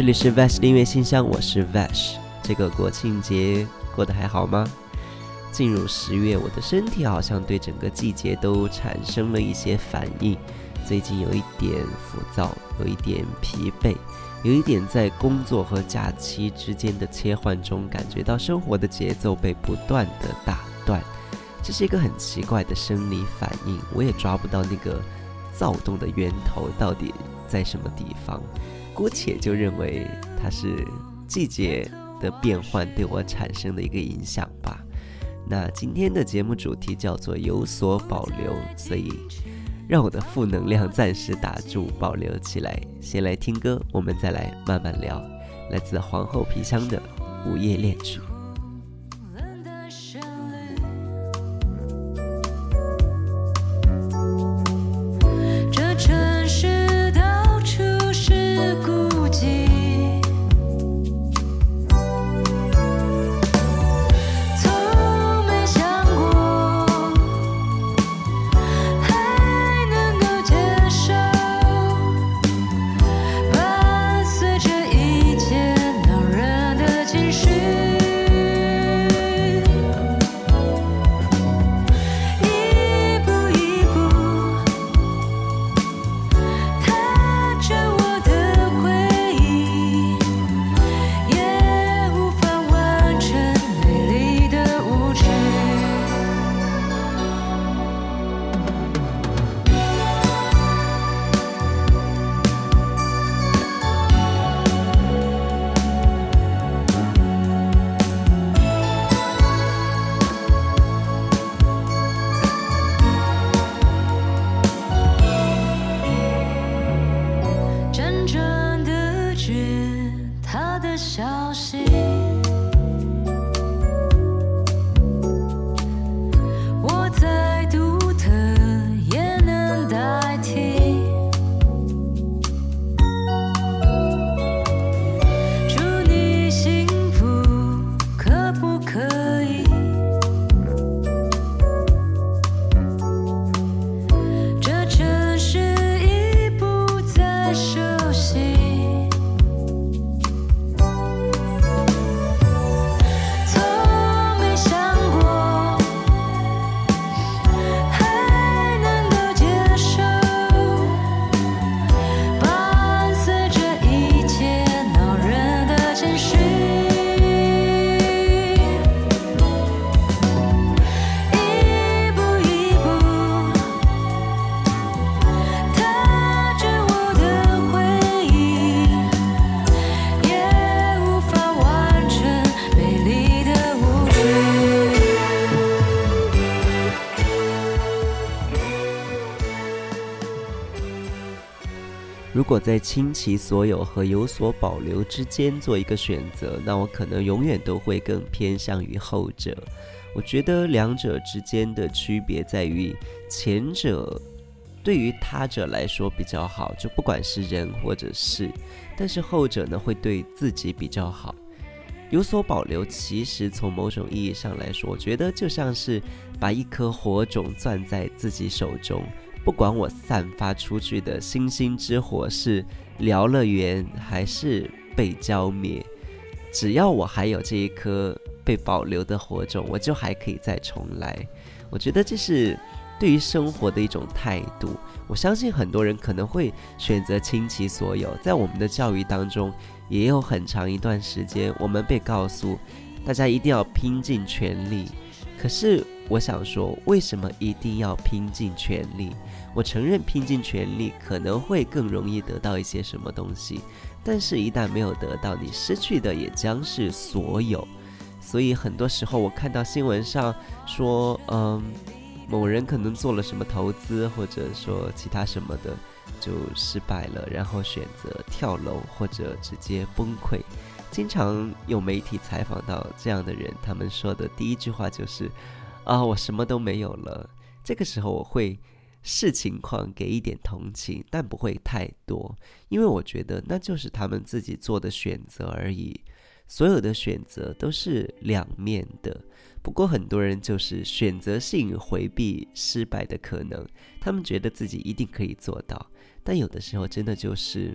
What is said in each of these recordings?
这里是 Vash 音乐信箱，我是 Vash。这个国庆节过得还好吗？进入十月，我的身体好像对整个季节都产生了一些反应。最近有一点浮躁，有一点疲惫，有一点在工作和假期之间的切换中，感觉到生活的节奏被不断的打断。这是一个很奇怪的生理反应，我也抓不到那个躁动的源头到底在什么地方。姑且就认为它是季节的变换对我产生的一个影响吧。那今天的节目主题叫做有所保留，所以让我的负能量暂时打住，保留起来。先来听歌，我们再来慢慢聊。来自皇后皮箱的《午夜恋曲》。如果在倾其所有和有所保留之间做一个选择，那我可能永远都会更偏向于后者。我觉得两者之间的区别在于，前者对于他者来说比较好，就不管是人或者事；但是后者呢，会对自己比较好。有所保留，其实从某种意义上来说，我觉得就像是把一颗火种攥在自己手中。不管我散发出去的星星之火是燎了原还是被浇灭，只要我还有这一颗被保留的火种，我就还可以再重来。我觉得这是对于生活的一种态度。我相信很多人可能会选择倾其所有。在我们的教育当中，也有很长一段时间，我们被告诉大家一定要拼尽全力。可是我想说，为什么一定要拼尽全力？我承认拼尽全力可能会更容易得到一些什么东西，但是，一旦没有得到，你失去的也将是所有。所以，很多时候我看到新闻上说，嗯，某人可能做了什么投资，或者说其他什么的，就失败了，然后选择跳楼或者直接崩溃。经常有媒体采访到这样的人，他们说的第一句话就是：“啊，我什么都没有了。”这个时候，我会。视情况给一点同情，但不会太多，因为我觉得那就是他们自己做的选择而已。所有的选择都是两面的，不过很多人就是选择性回避失败的可能，他们觉得自己一定可以做到，但有的时候真的就是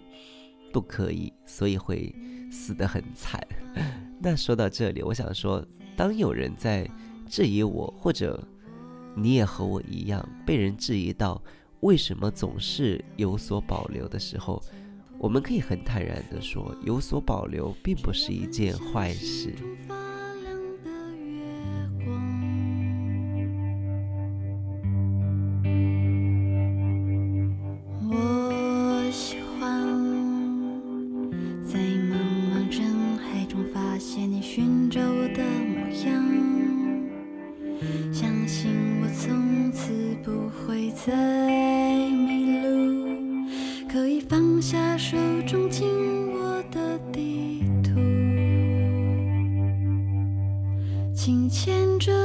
不可以，所以会死得很惨。那说到这里，我想说，当有人在质疑我，或者你也和我一样被人质疑到为什么总是有所保留的时候，我们可以很坦然地说，有所保留并不是一件坏事。在迷路可以放下手中紧握的地图请牵着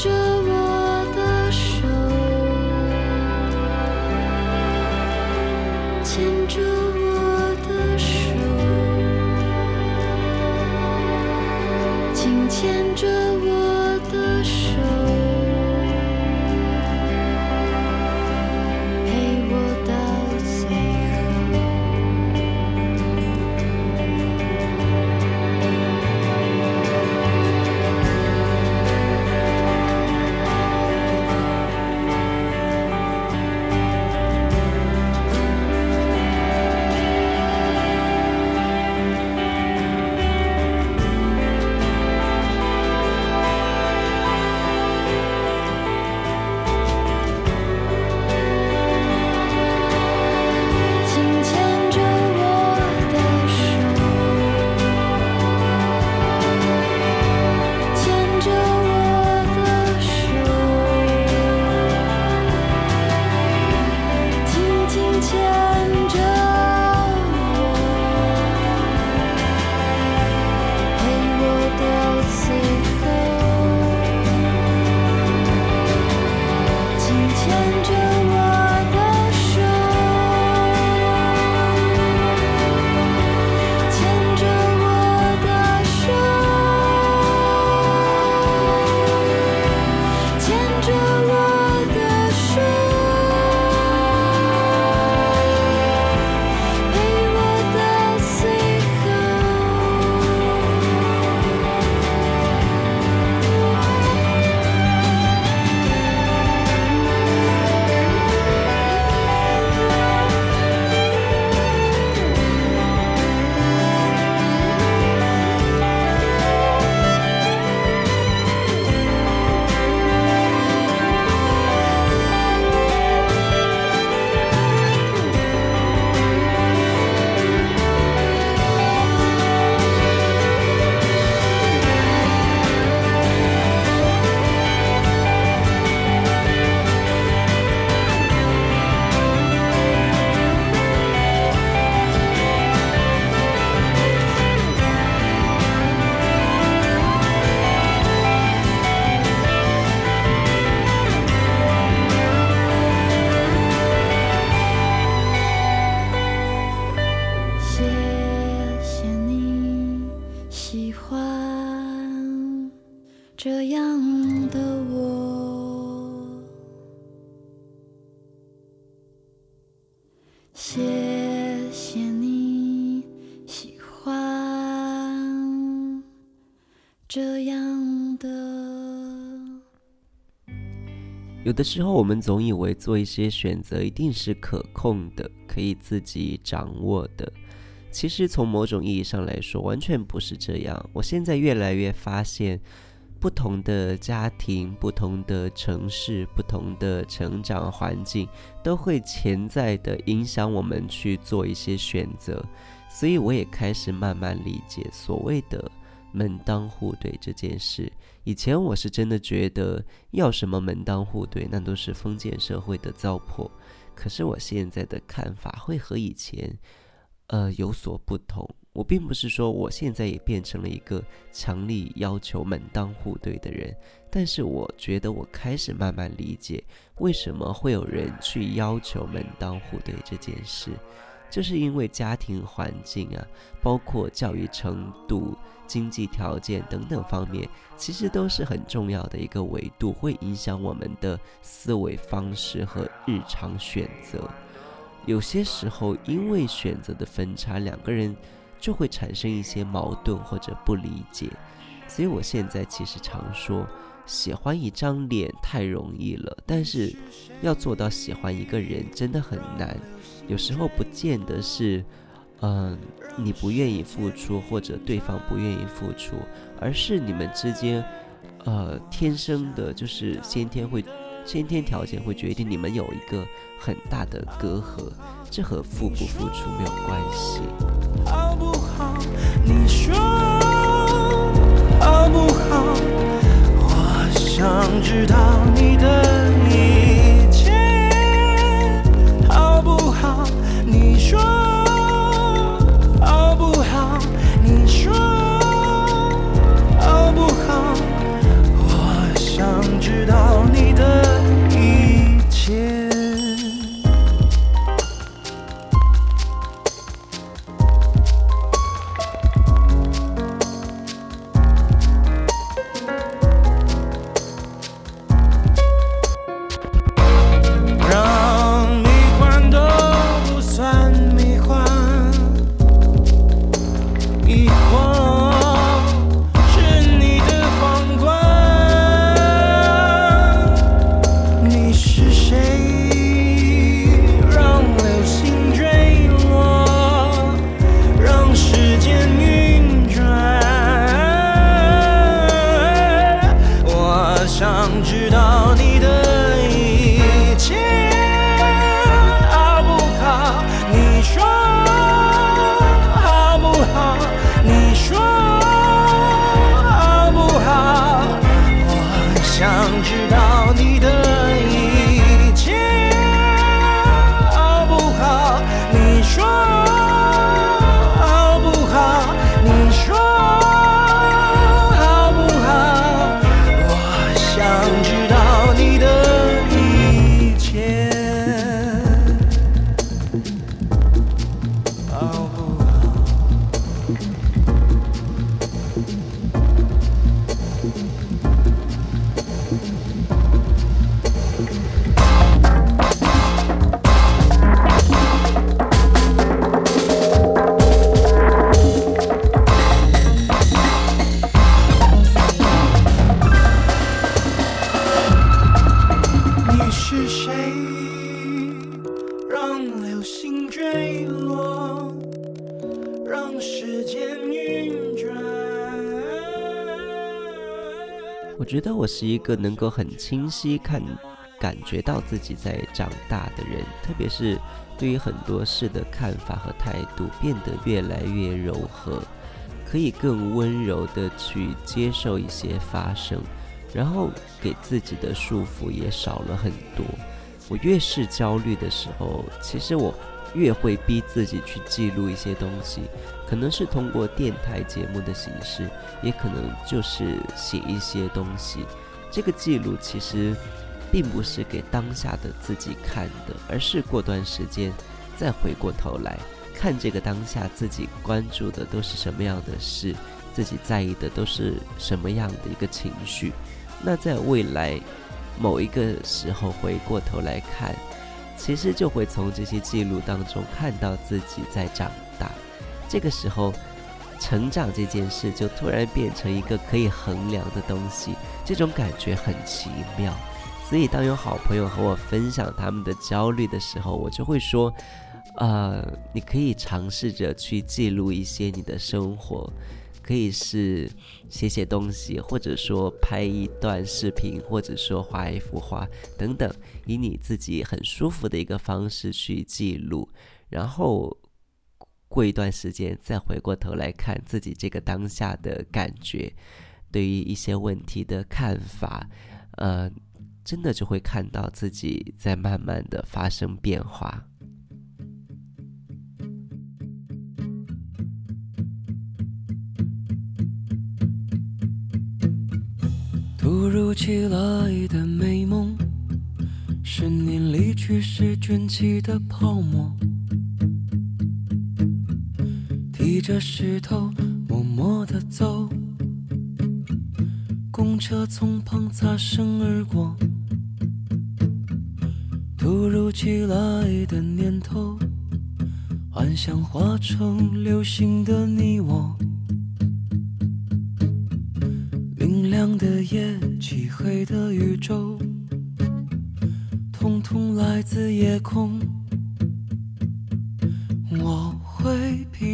着我这样的。有的时候，我们总以为做一些选择一定是可控的，可以自己掌握的。其实，从某种意义上来说，完全不是这样。我现在越来越发现。不同的家庭、不同的城市、不同的成长环境，都会潜在的影响我们去做一些选择。所以，我也开始慢慢理解所谓的门当户对这件事。以前我是真的觉得要什么门当户对，那都是封建社会的糟粕。可是我现在的看法会和以前，呃，有所不同。我并不是说我现在也变成了一个强力要求门当户对的人，但是我觉得我开始慢慢理解为什么会有人去要求门当户对这件事，就是因为家庭环境啊，包括教育程度、经济条件等等方面，其实都是很重要的一个维度，会影响我们的思维方式和日常选择。有些时候因为选择的分差，两个人。就会产生一些矛盾或者不理解，所以我现在其实常说，喜欢一张脸太容易了，但是要做到喜欢一个人真的很难。有时候不见得是，嗯，你不愿意付出或者对方不愿意付出，而是你们之间，呃，天生的就是先天会。先天条件会决定你们有一个很大的隔阂，这和付不付出没有关系。好不好？你说好不好？想知道你的找你。觉得我是一个能够很清晰看、感觉到自己在长大的人，特别是对于很多事的看法和态度变得越来越柔和，可以更温柔的去接受一些发生，然后给自己的束缚也少了很多。我越是焦虑的时候，其实我。越会逼自己去记录一些东西，可能是通过电台节目的形式，也可能就是写一些东西。这个记录其实并不是给当下的自己看的，而是过段时间再回过头来看这个当下自己关注的都是什么样的事，自己在意的都是什么样的一个情绪。那在未来某一个时候回过头来看。其实就会从这些记录当中看到自己在长大。这个时候，成长这件事就突然变成一个可以衡量的东西，这种感觉很奇妙。所以，当有好朋友和我分享他们的焦虑的时候，我就会说：，呃，你可以尝试着去记录一些你的生活，可以是写写东西，或者说拍一段视频，或者说画一幅画等等，以你自己很舒服的一个方式去记录，然后过一段时间再回过头来看自己这个当下的感觉，对于一些问题的看法，呃。真的就会看到自己在慢慢的发生变化。突如其来的美梦，是你离去时卷起的泡沫，提着石头默默的走，公车从旁擦身而过。突如其来的念头，幻想化成流星的你我。明亮的夜，漆黑的宇宙，统统来自夜空。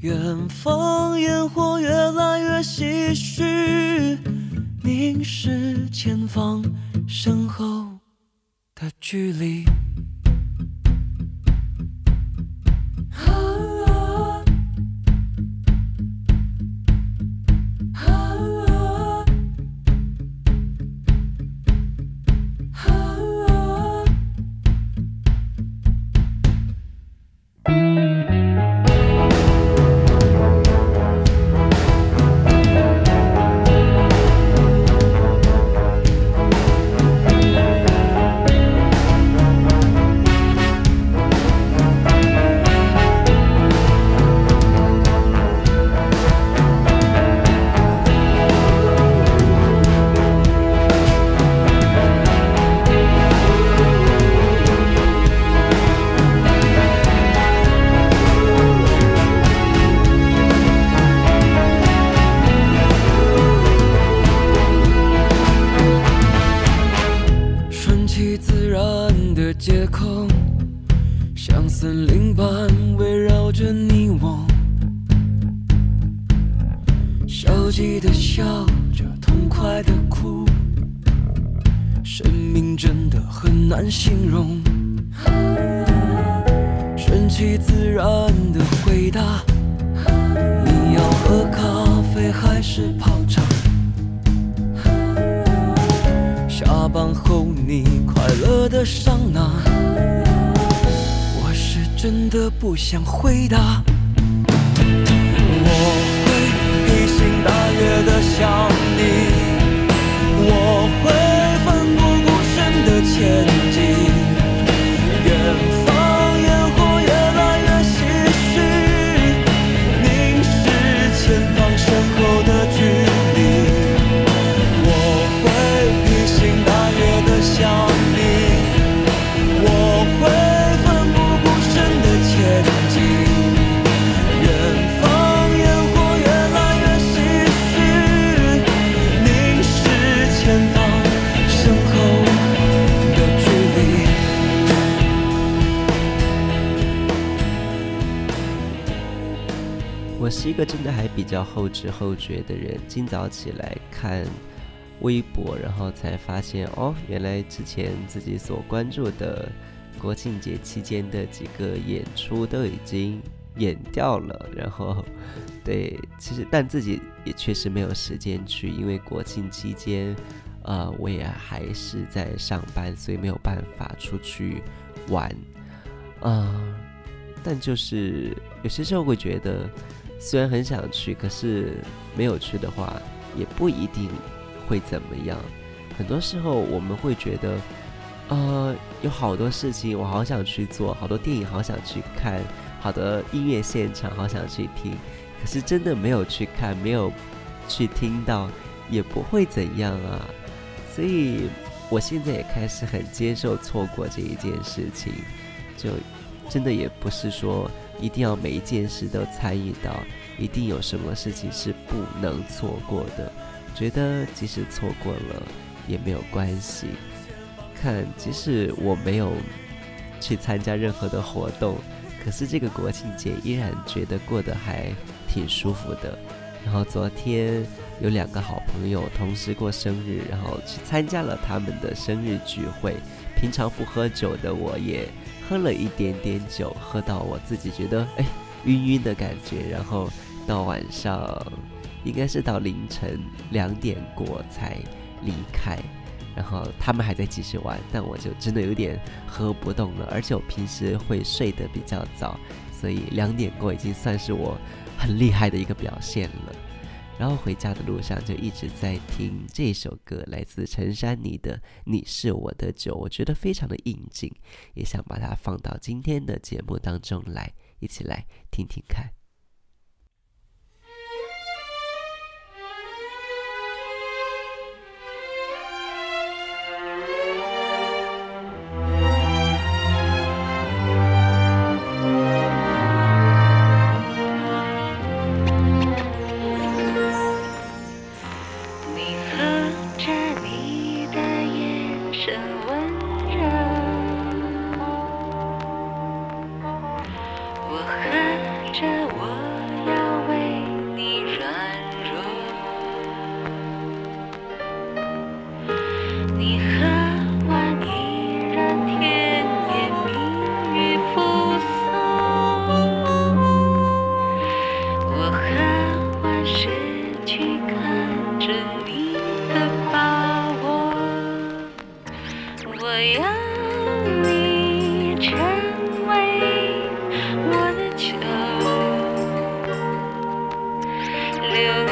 远方烟火越来越唏嘘，凝视前方身后的距离。真的不想回答。我会披星戴月的想你，我会奋不顾身的牵。还比较后知后觉的人，今早起来看微博，然后才发现哦，原来之前自己所关注的国庆节期间的几个演出都已经演掉了。然后，对，其实但自己也确实没有时间去，因为国庆期间，呃，我也还是在上班，所以没有办法出去玩，啊。但就是有些时候会觉得，虽然很想去，可是没有去的话，也不一定会怎么样。很多时候我们会觉得，呃，有好多事情我好想去做，好多电影好想去看，好的音乐现场好想去听，可是真的没有去看，没有去听到，也不会怎样啊。所以我现在也开始很接受错过这一件事情，就真的也不是说一定要每一件事都参与到，一定有什么事情是不能错过的。觉得即使错过了。也没有关系。看，即使我没有去参加任何的活动，可是这个国庆节依然觉得过得还挺舒服的。然后昨天有两个好朋友同时过生日，然后去参加了他们的生日聚会。平常不喝酒的我也喝了一点点酒，喝到我自己觉得哎晕晕的感觉。然后到晚上，应该是到凌晨两点过才。离开，然后他们还在继续玩，但我就真的有点喝不动了。而且我平时会睡得比较早，所以两点过已经算是我很厉害的一个表现了。然后回家的路上就一直在听这首歌，来自陈珊妮的《你是我的酒》，我觉得非常的应景，也想把它放到今天的节目当中来，一起来听听看。我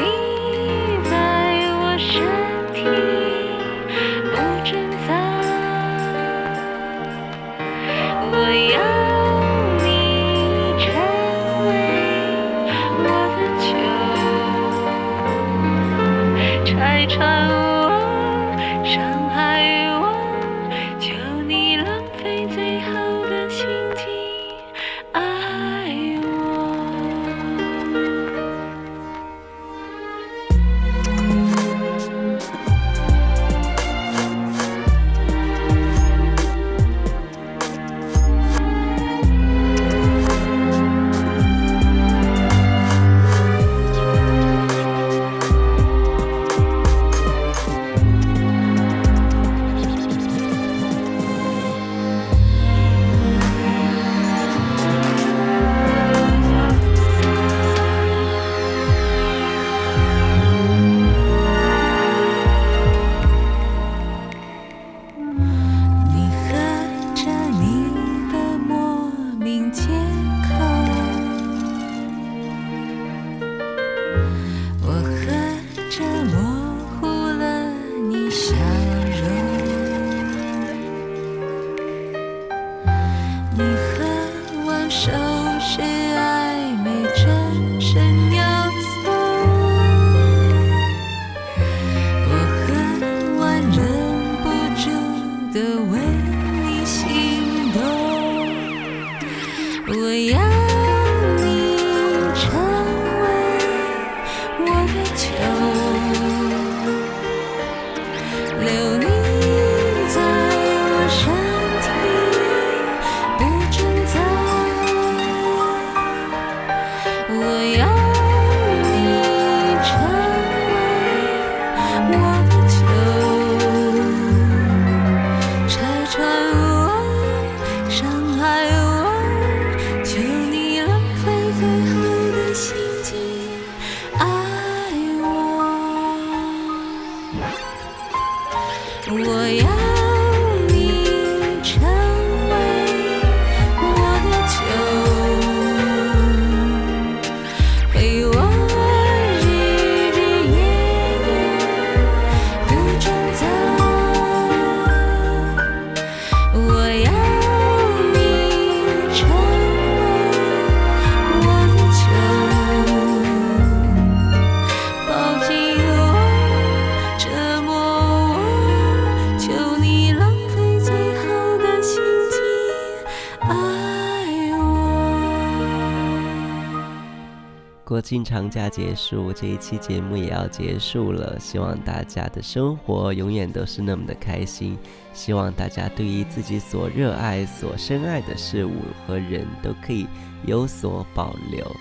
国庆长假结束，这一期节目也要结束了。希望大家的生活永远都是那么的开心。希望大家对于自己所热爱、所深爱的事物和人都可以有所保留。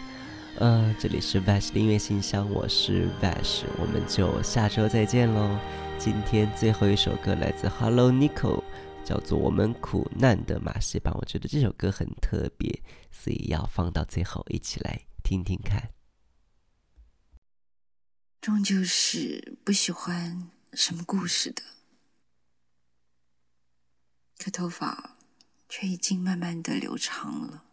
呃，这里是 Vash 音乐信箱，我是 Vash，我们就下周再见喽。今天最后一首歌来自 Hello Nico，叫做《我们苦难的马戏班》，我觉得这首歌很特别，所以要放到最后一起来听听看。终究是不喜欢什么故事的，可头发却已经慢慢的留长了。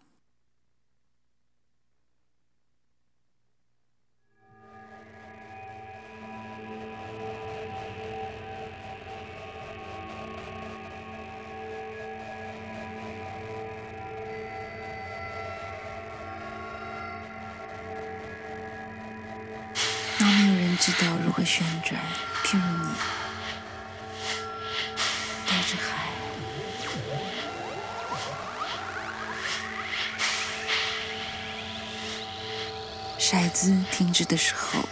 旋转，譬如你。带着海，骰子停止的时候，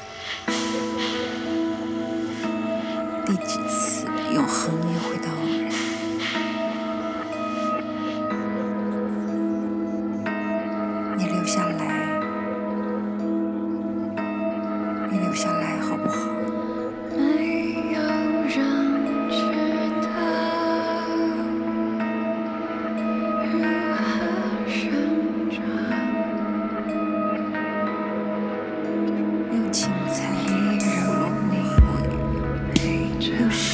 Just